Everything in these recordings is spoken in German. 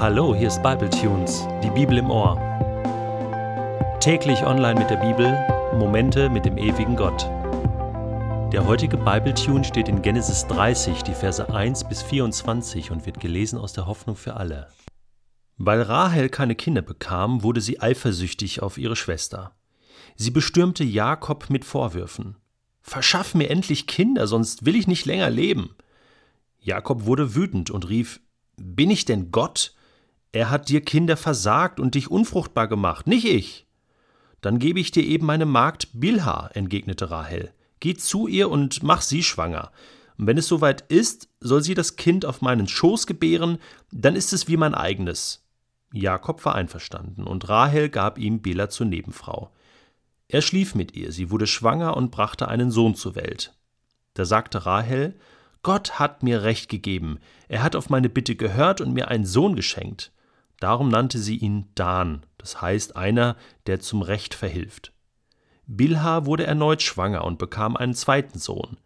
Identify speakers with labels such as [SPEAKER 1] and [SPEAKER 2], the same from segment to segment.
[SPEAKER 1] Hallo, hier ist Bible Tunes, die Bibel im Ohr. Täglich online mit der Bibel, Momente mit dem ewigen Gott. Der heutige Bible Tune steht in Genesis 30, die Verse 1 bis 24 und wird gelesen aus der Hoffnung für alle. Weil Rahel keine Kinder bekam, wurde sie eifersüchtig auf ihre Schwester. Sie bestürmte Jakob mit Vorwürfen. Verschaff mir endlich Kinder, sonst will ich nicht länger leben. Jakob wurde wütend und rief Bin ich denn Gott? Er hat dir Kinder versagt und dich unfruchtbar gemacht, nicht ich. Dann gebe ich dir eben meine Magd Bilha, entgegnete Rahel. Geh zu ihr und mach sie schwanger. Und wenn es soweit ist, soll sie das Kind auf meinen Schoß gebären, dann ist es wie mein eigenes. Jakob war einverstanden, und Rahel gab ihm Bilha zur Nebenfrau. Er schlief mit ihr, sie wurde schwanger und brachte einen Sohn zur Welt. Da sagte Rahel, Gott hat mir Recht gegeben, er hat auf meine Bitte gehört und mir einen Sohn geschenkt. Darum nannte sie ihn Dan, das heißt einer, der zum Recht verhilft. Bilha wurde erneut schwanger und bekam einen zweiten Sohn.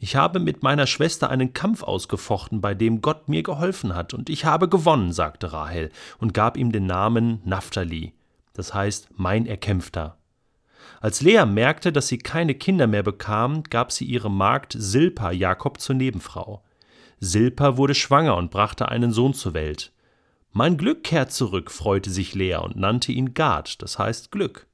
[SPEAKER 1] Ich habe mit meiner Schwester einen Kampf ausgefochten, bei dem Gott mir geholfen hat, und ich habe gewonnen, sagte Rahel und gab ihm den Namen Naphtali, das heißt mein Erkämpfter. Als Lea merkte, dass sie keine Kinder mehr bekam, gab sie ihre Magd Silpa Jakob zur Nebenfrau. Silpa wurde schwanger und brachte einen Sohn zur Welt. Mein Glück kehrt zurück, freute sich Lea und nannte ihn Gad, das heißt Glück.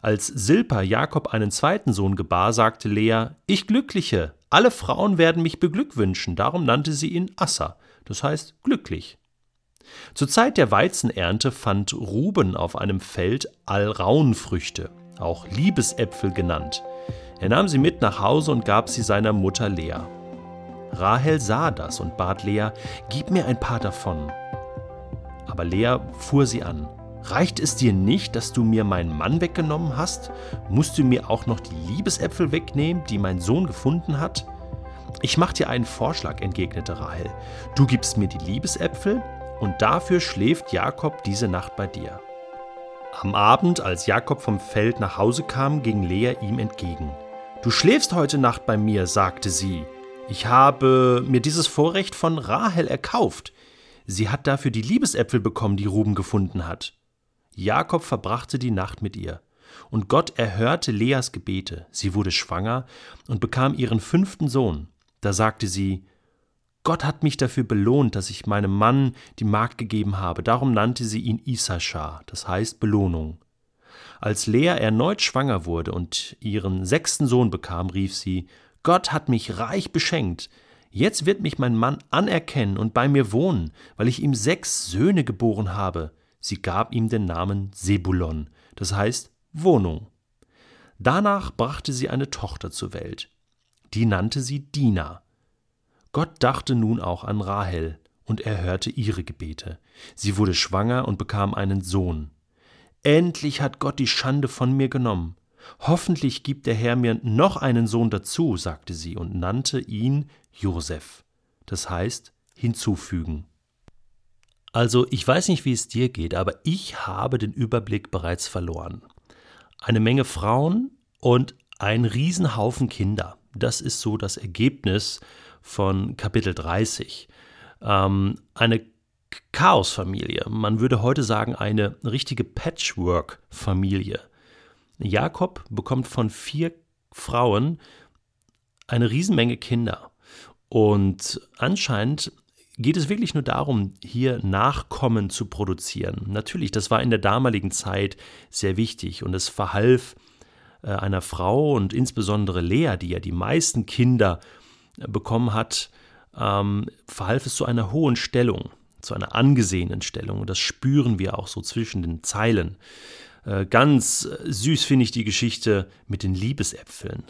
[SPEAKER 1] Als Silpa Jakob einen zweiten Sohn gebar, sagte Lea: Ich Glückliche, alle Frauen werden mich beglückwünschen, darum nannte sie ihn Assa, das heißt glücklich. Zur Zeit der Weizenernte fand Ruben auf einem Feld Alraunfrüchte auch Liebesäpfel genannt. Er nahm sie mit nach Hause und gab sie seiner Mutter Lea. Rahel sah das und bat Lea, gib mir ein paar davon. Aber Lea fuhr sie an. Reicht es dir nicht, dass du mir meinen Mann weggenommen hast? Musst du mir auch noch die Liebesäpfel wegnehmen, die mein Sohn gefunden hat? Ich mach dir einen Vorschlag, entgegnete Rahel. Du gibst mir die Liebesäpfel und dafür schläft Jakob diese Nacht bei dir. Am Abend, als Jakob vom Feld nach Hause kam, ging Lea ihm entgegen. Du schläfst heute Nacht bei mir, sagte sie. Ich habe mir dieses Vorrecht von Rahel erkauft. Sie hat dafür die Liebesäpfel bekommen, die Ruben gefunden hat. Jakob verbrachte die Nacht mit ihr. Und Gott erhörte Leas Gebete. Sie wurde schwanger und bekam ihren fünften Sohn. Da sagte sie, Gott hat mich dafür belohnt, dass ich meinem Mann die Magd gegeben habe. Darum nannte sie ihn Issachar, das heißt Belohnung. Als Lea erneut schwanger wurde und ihren sechsten Sohn bekam, rief sie: Gott hat mich reich beschenkt. Jetzt wird mich mein Mann anerkennen und bei mir wohnen, weil ich ihm sechs Söhne geboren habe. Sie gab ihm den Namen Sebulon, das heißt Wohnung. Danach brachte sie eine Tochter zur Welt. Die nannte sie Dina. Gott dachte nun auch an Rahel, und er hörte ihre Gebete. Sie wurde schwanger und bekam einen Sohn. Endlich hat Gott die Schande von mir genommen. Hoffentlich gibt der Herr mir noch einen Sohn dazu, sagte sie und nannte ihn Josef. Das heißt hinzufügen. Also, ich weiß nicht, wie es dir geht, aber ich habe den Überblick bereits verloren. Eine Menge Frauen und ein Riesenhaufen Kinder. Das ist so das Ergebnis von Kapitel 30. Ähm, eine Chaosfamilie. Man würde heute sagen, eine richtige Patchwork-Familie. Jakob bekommt von vier Frauen eine Riesenmenge Kinder. Und anscheinend geht es wirklich nur darum, hier Nachkommen zu produzieren. Natürlich, das war in der damaligen Zeit sehr wichtig und es verhalf äh, einer Frau und insbesondere Lea, die ja die meisten Kinder bekommen hat, ähm, verhalf es zu einer hohen Stellung, zu einer angesehenen Stellung. Und das spüren wir auch so zwischen den Zeilen. Äh, ganz süß finde ich die Geschichte mit den Liebesäpfeln.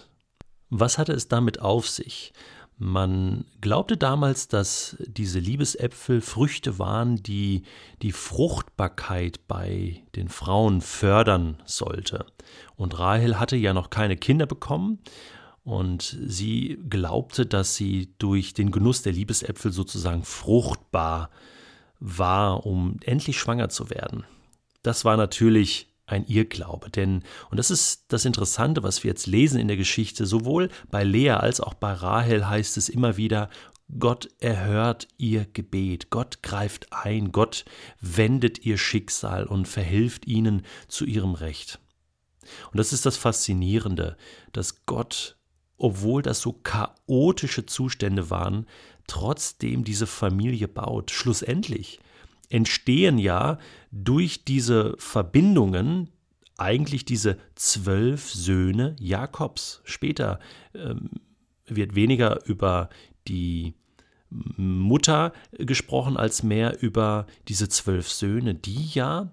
[SPEAKER 1] Was hatte es damit auf sich? Man glaubte damals, dass diese Liebesäpfel Früchte waren, die die Fruchtbarkeit bei den Frauen fördern sollte. Und Rahel hatte ja noch keine Kinder bekommen und sie glaubte, dass sie durch den Genuss der Liebesäpfel sozusagen fruchtbar war, um endlich schwanger zu werden. Das war natürlich ein Irrglaube, denn, und das ist das Interessante, was wir jetzt lesen in der Geschichte, sowohl bei Lea als auch bei Rahel heißt es immer wieder, Gott erhört ihr Gebet, Gott greift ein, Gott wendet ihr Schicksal und verhilft ihnen zu ihrem Recht. Und das ist das Faszinierende, dass Gott, obwohl das so chaotische Zustände waren, trotzdem diese Familie baut. Schlussendlich entstehen ja durch diese Verbindungen eigentlich diese zwölf Söhne Jakobs. Später ähm, wird weniger über die Mutter gesprochen als mehr über diese zwölf Söhne, die ja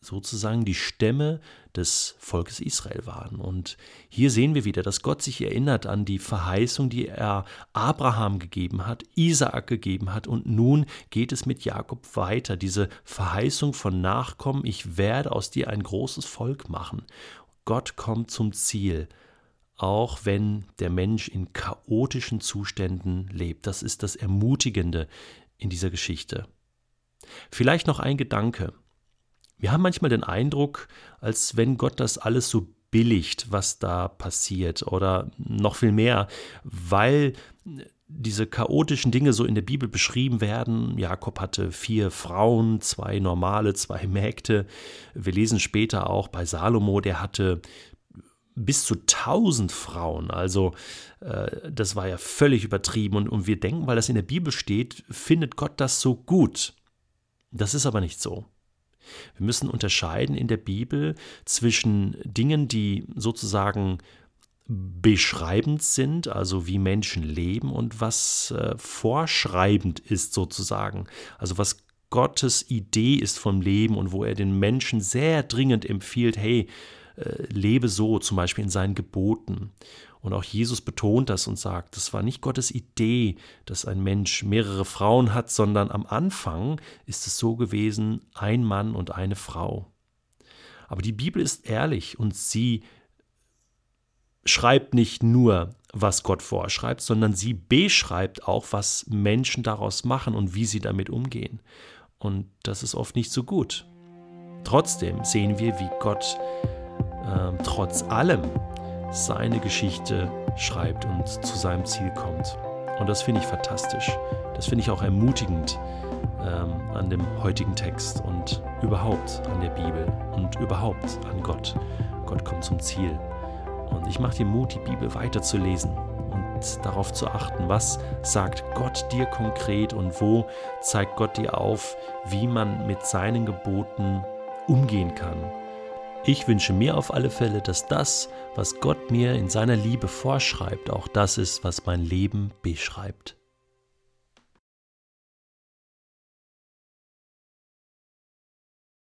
[SPEAKER 1] sozusagen die Stämme des Volkes Israel waren. Und hier sehen wir wieder, dass Gott sich erinnert an die Verheißung, die er Abraham gegeben hat, Isaak gegeben hat und nun geht es mit Jakob weiter. Diese Verheißung von Nachkommen, ich werde aus dir ein großes Volk machen. Gott kommt zum Ziel, auch wenn der Mensch in chaotischen Zuständen lebt. Das ist das Ermutigende in dieser Geschichte. Vielleicht noch ein Gedanke. Wir haben manchmal den Eindruck, als wenn Gott das alles so billigt, was da passiert oder noch viel mehr, weil diese chaotischen Dinge so in der Bibel beschrieben werden. Jakob hatte vier Frauen, zwei normale, zwei Mägde. Wir lesen später auch bei Salomo, der hatte bis zu tausend Frauen. Also äh, das war ja völlig übertrieben. Und, und wir denken, weil das in der Bibel steht, findet Gott das so gut. Das ist aber nicht so. Wir müssen unterscheiden in der Bibel zwischen Dingen, die sozusagen beschreibend sind, also wie Menschen leben und was äh, vorschreibend ist sozusagen, also was Gottes Idee ist vom Leben und wo er den Menschen sehr dringend empfiehlt, hey, äh, lebe so, zum Beispiel in seinen Geboten. Und auch Jesus betont das und sagt, das war nicht Gottes Idee, dass ein Mensch mehrere Frauen hat, sondern am Anfang ist es so gewesen, ein Mann und eine Frau. Aber die Bibel ist ehrlich und sie schreibt nicht nur, was Gott vorschreibt, sondern sie beschreibt auch, was Menschen daraus machen und wie sie damit umgehen. Und das ist oft nicht so gut. Trotzdem sehen wir, wie Gott äh, trotz allem seine Geschichte schreibt und zu seinem Ziel kommt. Und das finde ich fantastisch. Das finde ich auch ermutigend ähm, an dem heutigen Text und überhaupt an der Bibel und überhaupt an Gott. Gott kommt zum Ziel. Und ich mache dir Mut, die Bibel weiterzulesen und darauf zu achten, was sagt Gott dir konkret und wo zeigt Gott dir auf, wie man mit seinen Geboten umgehen kann ich wünsche mir auf alle Fälle, dass das, was Gott mir in seiner Liebe vorschreibt, auch das ist, was mein Leben beschreibt.